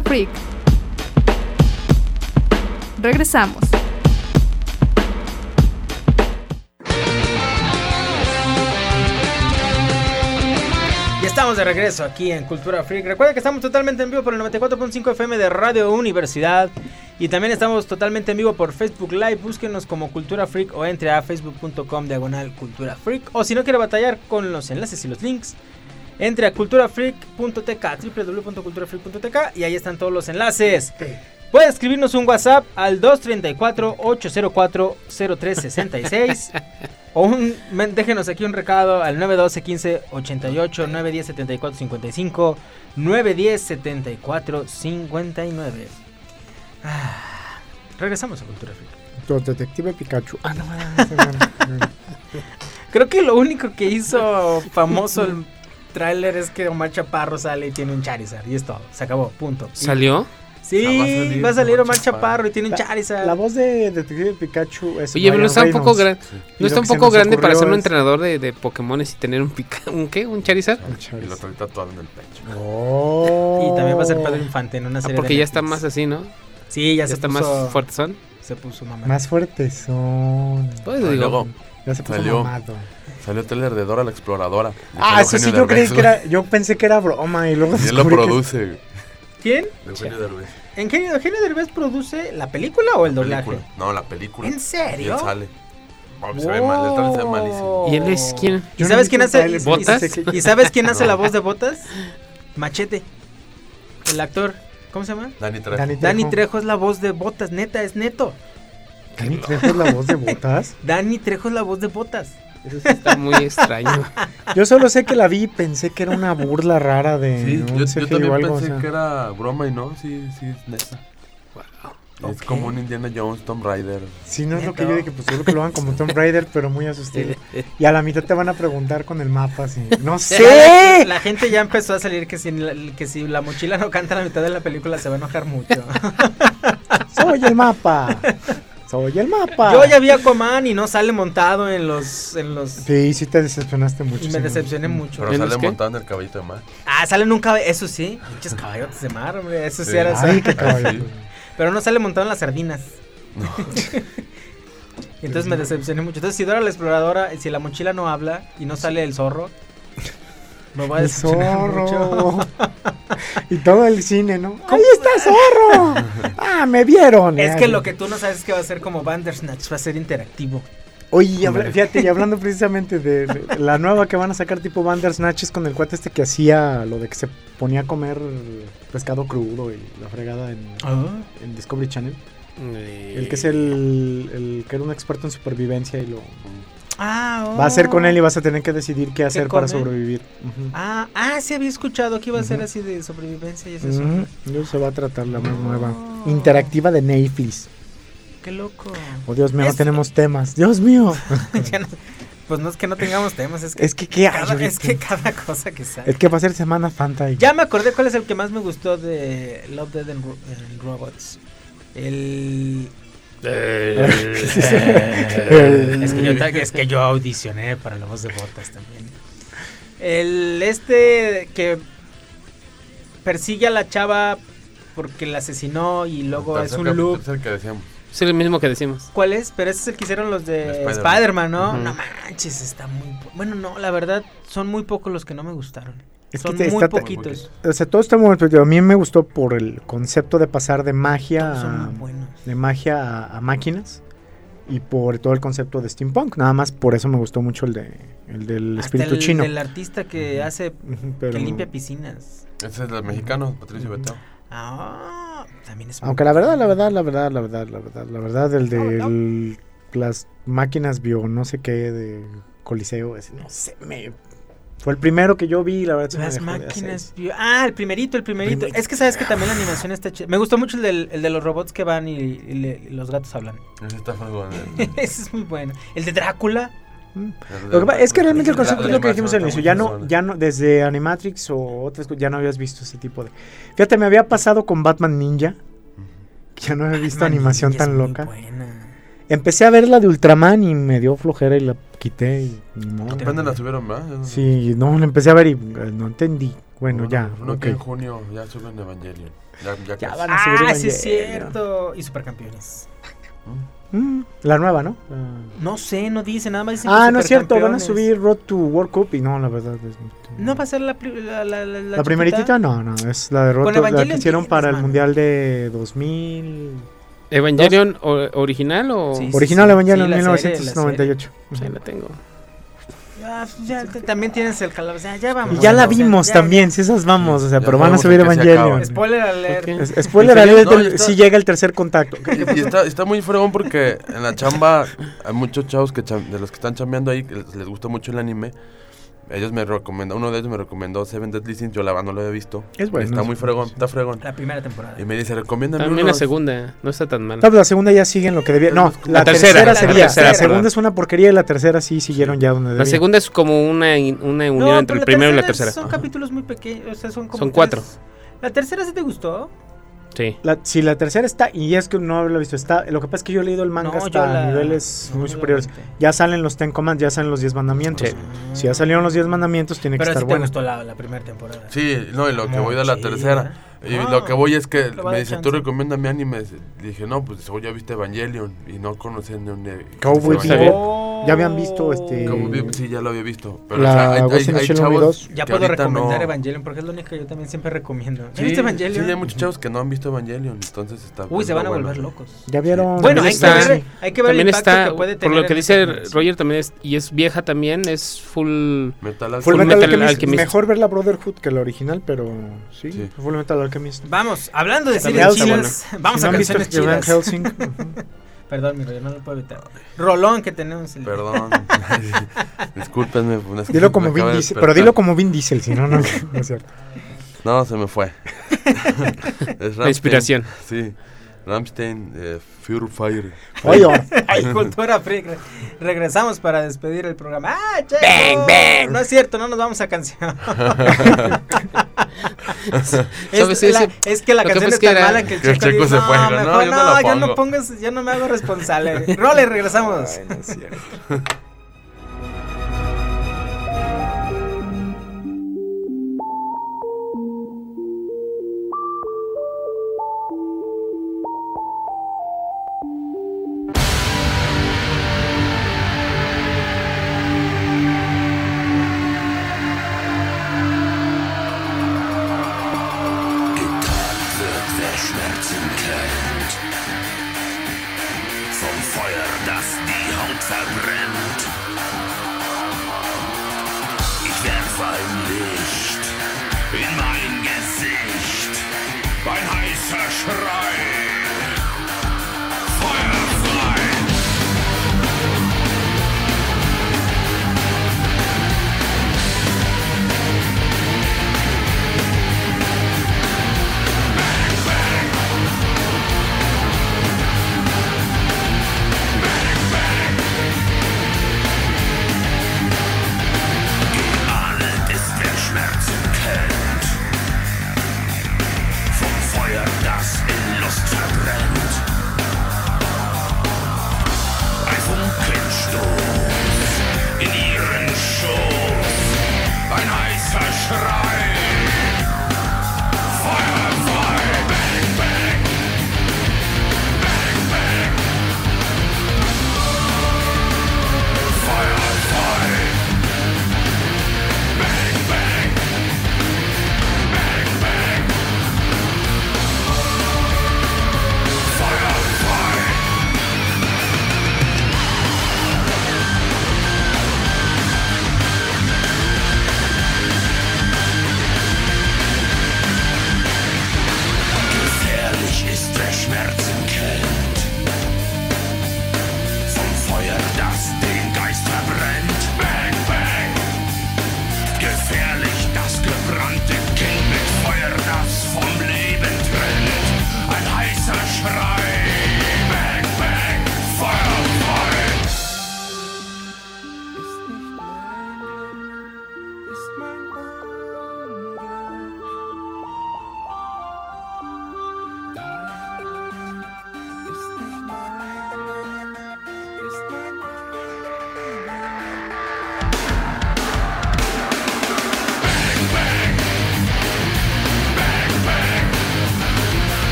Freak. Regresamos. Ya estamos de regreso aquí en Cultura Freak. Recuerda que estamos totalmente en vivo por el 94.5 FM de Radio Universidad. Y también estamos totalmente en vivo por Facebook Live. Búsquenos como Cultura Freak o entre a facebook.com diagonal Cultura Freak. O si no quiere batallar con los enlaces y los links, entre a culturafreak.tk, www.culturafreak.tk y ahí están todos los enlaces. Puede escribirnos un WhatsApp al 234-804-0366 o un, déjenos aquí un recado al 912 15 88 910 74 55 910 74 59. Ah, regresamos a Cultura Freak. Los Detective Pikachu. Ah, no, Creo que lo único que hizo famoso el tráiler es que Omar Chaparro sale y tiene un Charizard y es todo. Se acabó, punto. ¿Salió? Sí, va a salir va a salir Omar Chaparro. Chaparro y tiene un Charizard. La voz de Detective Pikachu es. Oye, pero no está un poco. Y ¿No está un poco grande para ser un es- entrenador de, de Pokémones y tener un pica, un qué? ¿Un Charizard? Y Charizard. lo trae tatuado en el pecho. Oh. Y también va a ser Pedro Infante en una Ah, serie porque de ya está más así, ¿no? Sí, ya, Ya se está puso, más fuerte son. Se puso mamá. Más fuertes son. Pues Y digo, luego Ya se puso Salió. mamado. Salió el trailer de Dora la Exploradora. Y Ah, salió sí, sí, Eugenio yo creí que era. Yo pensé que era broma y luego. Y él lo que- produce. ¿Quién? Eugenio Derbez. ¿En qué Eugenio Derbez produce la película o el doblaje? Película. No, la película. ¿En Y serio? él sale. Oh, se ve mal, el trailer se ve malísimo. ¿Y él es quién? ¿Y sabes quién hace? y- ¿Botas? ¿Y sabes quién hace la voz de Botas? Machete. El actor. ¿Cómo se llama? Dani Trejo. Dani Dani Trejo. Trejo es la voz de Botas, neta, es neto. Dani Trejo es la voz de botas. Dani Trejo es la voz de Botas. Eso sí está muy extraño. Yo solo sé que la vi y pensé que era una burla rara de Sí, un yo, CGI yo también o algo. pensé o sea. que era broma y no, sí, sí, es neta. Es Ok. como un Indiana Jones, Tomb Raider. Sí, no es lo que yo dije, pues solo que lo hagan como Tomb Raider, pero muy a su estilo. Y a la mitad te van a preguntar con el mapa así. ¡No sé! la gente ya empezó a salir que si, la, que si la mochila no canta a la mitad de la película se va a enojar mucho. Soy el mapa. Soy el mapa. Yo ya vi a Aquaman y no sale montado en los... En los Sí, sí te decepcionaste mucho. me sí, decepcioné mucho. Pero ¿En sale montado en el caballito de mar. Ah, sale nunca... Eso sí. Pinches caballotes de mar, hombre. Eso sí, Sí. era... Ay, qué caballo. Pero no sale montado en las sardinas. No. Y entonces me decepcioné mucho. Entonces, si Dora la exploradora, si la mochila no habla y no sale el zorro, me va a El decepcionar mucho. zorro. y todo el cine, ¿no? ¡Ahí está zorro! ¡Ah, me vieron! Es Eh, que lo que tú no sabes es que va a ser como Bandersnatch, va a ser interactivo. Oye, habla- fíjate, y hablando precisamente de, la nueva que van a sacar tipo Bandersnatch es con el cuate este que hacía lo de que se ponía a comer pescado crudo y la fregada en, en Discovery Channel. El que es el, el que era un experto en supervivencia y lo Ah, va a hacer con él y oh. vas a tener que decidir qué hacer para sobrevivir. Ah, ah, sí había escuchado que iba a ser así de sobrevivencia y es eso. Eso se va a tratar la nueva interactiva de Netflix. Qué loco. Oh, Dios mío, no tenemos temas. Dios mío. No- pues no es que no tengamos temas, es que, es que qué cada, es que cada cosa que sale. Es que va a ser Semana Santa y Ya me acordé cuál es el que más me gustó de Love, Dead and Robots. El... es, que yo, ta- es que yo audicioné para la voz de botas también. El este que persigue a la chava porque la asesinó y luego es un loop. tercer que decíamos. Es el mismo que decimos. ¿Cuál es? Pero ese es el que hicieron los de Spider-Man. ¿no? No manches, está muy... po- Bueno, no, la verdad, son muy pocos los que no me gustaron. Es que son te- muy está- poquitos. O sea, todo está muy pero A mí me gustó por el concepto de pasar de magia a, de magia a, a máquinas y por todo el concepto de steampunk. Nada más por eso me gustó mucho el de el del Hasta espíritu el, chino. del artista que hace... Pero- Que limpia piscinas. Ese es el mexicano, Patricio Betao. Ah, también es muy Aunque la verdad, la verdad, la verdad, la verdad, la verdad, la verdad, el de las máquinas bio, no sé qué, de Coliseo, ese, no sé, me... Fue el primero que yo vi, la verdad Las máquinas. Ah, el primerito, el primerito. Primerito. Es que sabes que también la animación está chida. Me gustó mucho el, del, el de los robots que van y, y le- y los gatos hablan. Ese está fregón. Ese es muy bueno. El de Drácula. Lo que pasa es que realmente el concepto es lo que dijimos al inicio. Ya muy no, ya no, desde Animatrix o otras cosas, ya no habías visto ese tipo de. Fíjate, me había pasado con Batman Ninja. Que ya no había visto Batman animación Ninja es tan muy loca. buena. Empecé a ver la de Ultraman y me dio flojera y la quité y ni modo. Apenas la subieron, ¿verdad? Sí, no, la empecé a ver y eh, no entendí. Bueno, ya, Uno ok. que en junio ya suben Evangelion. Ya, ya, Ya van a subir Ah, sí es cierto. Y supercampeones. Mm, la nueva, ¿no? La- No sé, no dice nada más. dicen Ah, no es cierto, van a subir Road to World Cup y no, la verdad es... ¿No va a ser la, pri- la, la, la, La, primeritita no, no, es la de Road to- la que hicieron para el. Mundial de 2000... ¿Evangelion o- original o...? Sí, sí, Original sí, Evangelion sí, la serie, la serie. 1998. Sí, la tengo. Ah, ya, te- también tienes el calor. O sea, ya vamos. Y ya la o sea, vimos ya- también, si esas vamos, o sea, pero van a subir Evangelion. Spoiler alert. Spoiler alert, No, está. si llega el tercer contacto. Y está, está muy fregón porque en la chamba hay muchos chavos que cham- de los que están chambeando ahí que les, les gusta mucho el anime. Ellos me recomendó, uno de ellos me recomendó Seven Deadly Sins, yo la verdad no lo había visto. Es bueno, Está es muy fregón, está fregón. La primera temporada. Y me dice, recomiéndame También la unos". segunda, no está tan mal. No, pues la segunda ya sigue en lo que debía. No, la, La tercera, tercera, la sería. tercera, la segunda es una porquería y la tercera sí siguieron ya donde La segunda es como una, una unión No, entre el primero y la tercera. Son capítulos muy pequeños. O sea, son como. Son tres. cuatro. ¿La tercera sí te gustó? Sí. La, si la tercera está, y es que no lo he visto, está, lo que pasa es que yo he leído el manga No, hasta la- niveles no, muy superiores. Ya salen los Ten Commands, ya salen los 10 mandamientos. Sí. Si ya salieron los 10 mandamientos, tiene que estar te bueno. gustó la, la primera temporada. Sí, no, y lo que voy de la tercera. Y Ah, lo que voy es que me dice, tú recomiéndame animes. Le dije, no, pues seguro ya viste Evangelion. Y no conocía ni un. Cowboy Bebop. Ya habían visto este. Como vi- sí, ya lo había visto. Pero La o sea, hay, chavos. Ya que puedo recomendar no- Evangelion porque es lo único que yo también siempre recomiendo. ¿Ya Sí, viste Evangelion? Sí, hay muchos chavos que no han visto Evangelion. Entonces está. Uy, se está van a bueno. volver locos. Ya vieron. Bueno, hay que, está- ver, hay que ver el También impacto está, que puede por lo que dice. Roger también es, y es vieja también, es full... Metal Full Alchemist. Full Metal, Alchemist. Mejor ver la Brotherhood que la original, pero sí, Sí. Full Metal Alchemist. Vamos, hablando de series está chidas, vamos Si a no canciones Van chidas. Helsing, Perdón, mi rollo, no lo puedo evitar. Rolón que tenemos. el- Perdón. Discúlpenme. una- dilo como Vin Diesel, pero dilo como Vin Diesel, si no, no, no es cierto. No, se me fue. es La inspiración. Sí. Rammstein, eh, Fear Fire. Ay, cultura freak. Re- Regresamos para despedir el programa. ¡Ah, che! Bang, no! bang. No es cierto, no nos vamos a canción. ¿Sabes? es, Ese- la- es que la lo que canción pasa es es que tan mala que el que el chico, Checo dice, se fue, No, no, mejor yo no no, ya no pongo". pongas, ya no me hago responsable. Role, regresamos. der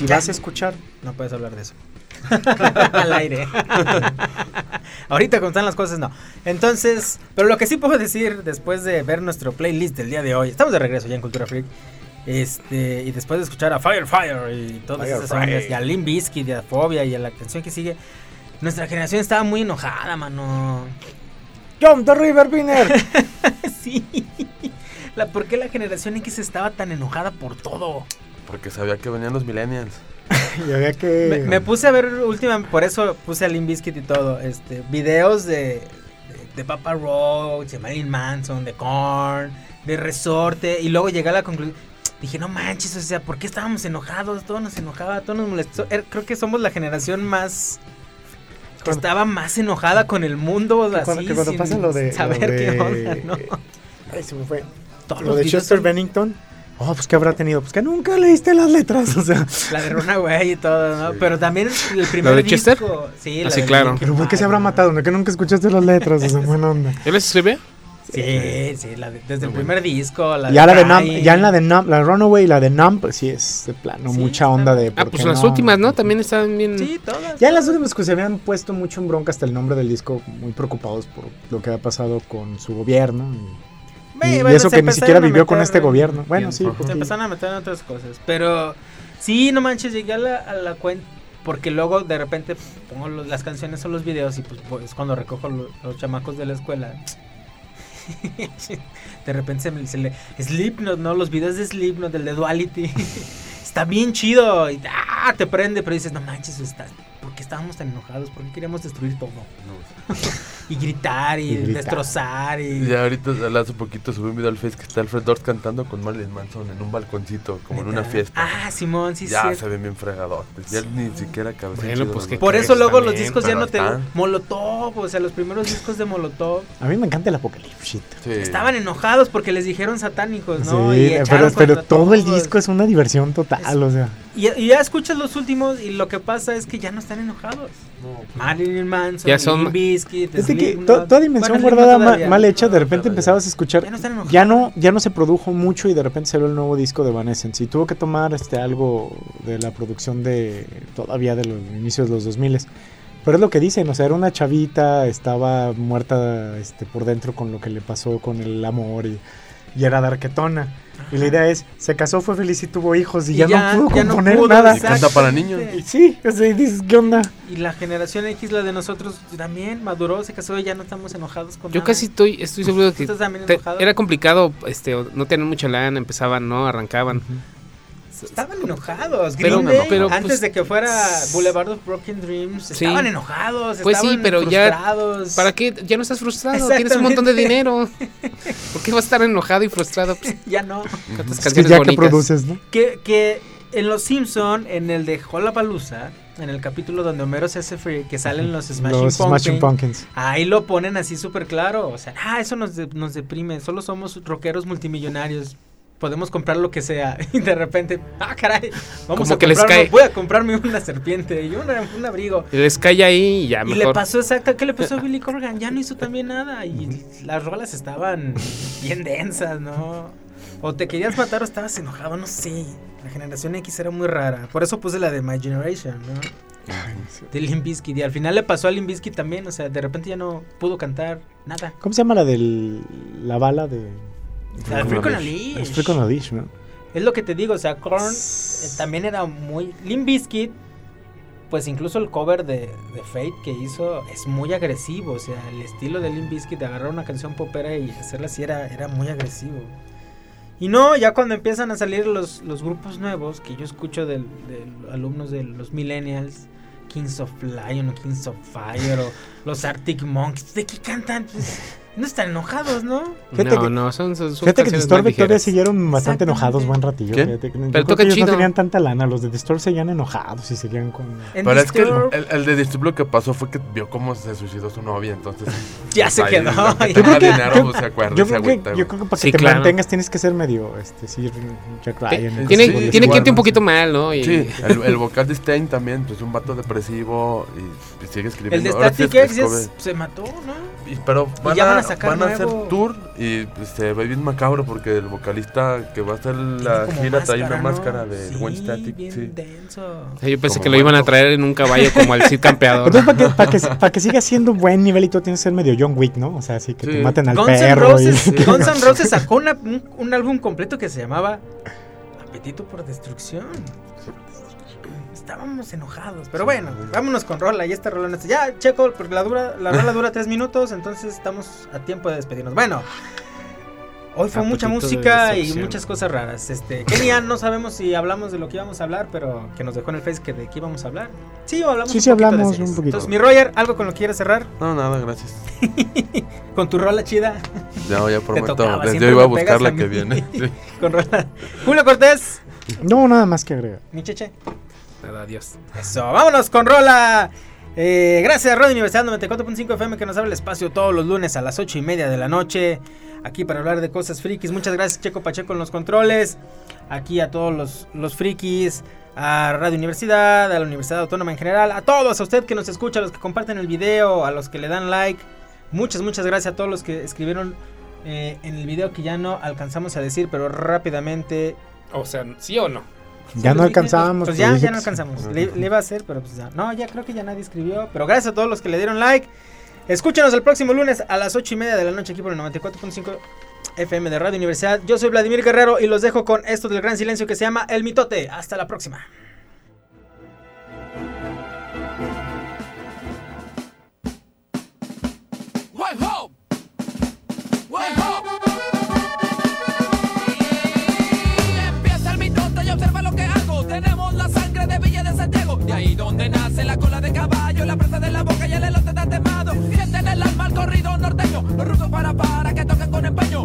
Si vas a escuchar, No puedes hablar de eso. Al aire. Ahorita como están las cosas, no. Entonces, pero lo que sí puedo decir después de ver nuestro playlist del día de hoy, estamos de regreso ya en Cultura Freak. Este, y después de escuchar a Fire Fire y todas Fire, esas ondas, y a Limp Bizkit y a Fobia y a la canción que sigue, nuestra generación estaba muy enojada, mano. Jump the River Winner. sí. La, ¿Por qué la generación X estaba tan enojada por todo? Porque sabía que venían los millennials. y había que. Me, me puse a ver última, por eso puse a Limp Bizkit y todo, este, videos de, de, de Papa Roach, de Marilyn Manson, de Korn, de Resorte, y luego llegué a la conclusión, dije, no manches, o sea, ¿por qué estábamos enojados? Todo nos enojaba, todo nos molestó. Er- creo que somos la generación más... Que Cuando- estaba más enojada con el mundo, que cuando, así, que cuando sin pasa lo de. saber lo qué de- onda, ¿no? Ay, se me fue. Todos Lo los de Chester son- Bennington. Oh, pues que habrá tenido. Pues que nunca leíste las letras. O sea. La de Runaway y todo, ¿no? Pero también el primer de Chester? disco, Sí, Ah, la sí, de claro. Linkin Pero ¿por qué se habrá matado? ¿No que nunca escuchaste las letras? O sea, buena onda. ¿Él les escribe? Sí, sí, la de- desde el primer disco. La Ya, la de Numb, Crying. ya en la de Numb, la Runaway y la de Numb, pues sí es de plano, Sí, mucha onda de. Ah, ¿por pues qué las no? últimas, ¿no? También estaban bien. Sí, todas. Ya en las últimas que se habían puesto mucho en bronca hasta el nombre del disco, muy preocupados por lo que ha pasado con su gobierno. Y, Y bueno, eso que ni siquiera vivió con este gobierno. Bueno, sí, Se empezaron a meter en otras cosas. Pero sí, no manches, llegué a la, a la cuenta. Porque luego de repente pongo los- las canciones o los videos y pues, pues, es cuando recojo lo- los chamacos de la escuela. de repente se me se le. Slipknot, ¿no? Los videos de Slipknot, del de Duality. Está bien chido. Y ah, te prende, pero dices, no manches, está, ¿por qué estábamos tan enojados? ¿Por qué queríamos destruir todo? y gritar y, Y gritar. destrozar. Y... Y ahorita, hace poquito subí un video al Face que está Alfred Dorf cantando con Marilyn Manson en un balconcito, como en una fiesta. Ah, Simón, sí, ya sí. se ven bien fregadotes. Ya ni siquiera cabeza. Bueno, pues, ¿qué Por eso luego los discos ya no te... están. Molotov, o sea, los primeros discos de Molotov A mí me encanta el apocalipsis. Sí. estaban enojados porque les dijeron satánicos, ¿no? Sí, y pero, todo el disco es una diversión total, o sea. Y, y ya escuchas los últimos y lo que pasa es que ya no están enojados. Marilyn Manson, Ya son- Fíjate que to- toda dimensión Bueno, guardada mal hecha, de repente empezabas a escuchar. Ya no están enojados. Ya no, ya no se produjo mucho y de repente salió el nuevo disco de Evanescence y tuvo que tomar este algo de la producción de todavía de los inicios de los 2000 pero es lo que dicen, o sea, era una chavita, estaba muerta este por dentro con lo que le pasó con el amor y, y era darquetona. Y la idea es, se casó, fue feliz y tuvo hijos y, Y ya, ya- no pudo ya no componer pudo, nada. Y canta para niños. Y sí, o sea, y dices, ¿qué onda? Y la generación X, la de nosotros, también maduró, se casó y ya no estamos enojados con Yo nada. casi estoy, estoy seguro de que ¿Estás también te- enojado? era complicado, este, no tenían mucha lana, empezaban, ¿no? Arrancaban. Estaban enojados. Pero- Green Day, pero, antes pues, de que fuera Boulevard of Broken Dreams, Sí. estaban enojados. Pues sí, estaban pero ya- frustrados. ¿Para qué? Ya no estás frustrado, tienes un montón de dinero. ¿Por qué vas a estar enojado y frustrado? Pues, Ya no. Es que ya que produces, ¿no? Que, que en Los Simpson, en el de Palusa, en el capítulo donde Homero se hace free, que salen los Smashing Los Pumpkins, Smashing Pumpkins. ahí lo ponen así súper claro. O sea, ah, eso nos, de- nos deprime. Solo somos rockeros multimillonarios. Podemos comprar lo que sea. Y de repente, ah, caray, vamos Como a que les cae. voy a comprarme una serpiente y una- un abrigo. Y les cae ahí y ya Y mejor. le pasó exacto, ¿qué le pasó a Billy Corgan? Ya no hizo también nada y las rolas estaban bien densas, ¿no? O te querías matar o estabas enojado, no sé. La generación X era muy rara. Por eso puse la de My Generation, ¿no? De Limp Bizkit. Y al final le pasó a Limp Bizkit también, o sea, de repente ya no pudo cantar nada. ¿Cómo se llama la de la bala de... La de Freak on a Leash. Leash. Es Freak on a Leash, ¿no? Es lo que te digo, o sea, Korn eh, también era muy... Limp Bizkit, pues incluso el cover de, de Fate que hizo es muy agresivo, o sea, el estilo de Limp Bizkit de agarrar una canción popera y hacerla así era, era muy agresivo. Y no, ya cuando empiezan a salir los, los grupos nuevos que yo escucho del- de, alumnos de los millennials, Kings of Lion o Kings of Fire o los Arctic Monkeys, ¿de qué cantan? Pues, no están enojados, ¿no? Fíjate no, que- no, son, son, Fíjate que Distor Victoria siguieron bastante enojados buen ratillo. Pero creo toca que ellos no chido. tenían tanta lana. Los de Distor seguían enojados y seguían con... En Pero es que el, el, el de Disturb lo que pasó fue que vio cómo se suicidó su novia, entonces... Ya se quedó. Yo creo que- yo- creo, para Sí, que te claro. mantengas tienes que ser medio, este, sí, Jack Ryan. Tiene, Sí, tiene que irte un poquito mal, ¿no? Y- Sí, el, el vocal de Stein también, pues un vato depresivo y, sigue escribiendo. El de Static X se mató, ¿no? Pero van van a sacar van a hacer nuevo. tour y se ve bien macabro porque el vocalista que va a hacer la gira trae una ¿no? máscara de Sí, Gwen Static. bien Sí. denso. Sea, yo pensé Como que lo iban a traer en un caballo como al Cid Campeador. Entonces, para que, para, que, para que siga siendo buen nivel y todo, tienes que ser medio John Wick, ¿no? O sea, así que te Sí. maten al Guns perro. Roses, y... Guns N' Roses sacó una- un, un álbum completo que se llamaba Apetito por Destrucción. Estábamos enojados, pero bueno, vámonos con rola y esta rola no está- Ya, checo, porque la, dura, la rola dura tres minutos, entonces estamos a tiempo de despedirnos. Bueno, hoy fue mucha de música y muchas cosas raras. Este, Kenia, no sabemos si hablamos de lo que íbamos a hablar, pero que nos dejó en el Face que de qué íbamos a hablar. Sí, o hablamos Sí, un sí, poquito de hablamos series. un poquito. Entonces, mi Roger, ¿algo con lo que quieras cerrar? No, nada, gracias. Con tu rola chida. Ya, ya prometo. hoy iba a buscar la que viene. Sí. Con rola. Julio Cortés, No, nada más que agregar. mi cheche. Nada, adiós. Eso, vámonos con rola. Eh, gracias Radio Universidad 94.5 FM que nos abre el espacio todos los lunes a las 8 y media de la noche. Aquí para hablar de cosas frikis. Muchas gracias Checo Pacheco en los controles. Aquí a todos los, los frikis. A Radio Universidad, a la Universidad Autónoma en general. A todos, a usted que nos escucha, a los que comparten el video, a los que le dan like. Muchas, muchas gracias a todos los que escribieron eh, en el video que ya no alcanzamos a decir, pero rápidamente O sea, ¿sí o no? Ya no alcanzábamos. pues ya, ya no alcanzamos. Le, le iba a hacer, pero pues ya. No, ya creo que ya nadie escribió. Pero gracias a todos los que le dieron like. Escúchenos el próximo lunes a las 8 y media de la noche aquí por el 94.5 FM de Radio Universidad. Yo soy Vladimir Guerrero y los dejo con esto del gran silencio que se llama El Mitote. Hasta la próxima. De ahí donde nace la cola de caballo, la presa de la boca y el elote está temado. Sienten el alma al corrido norteño. Los rusos para para que tocan con empeño.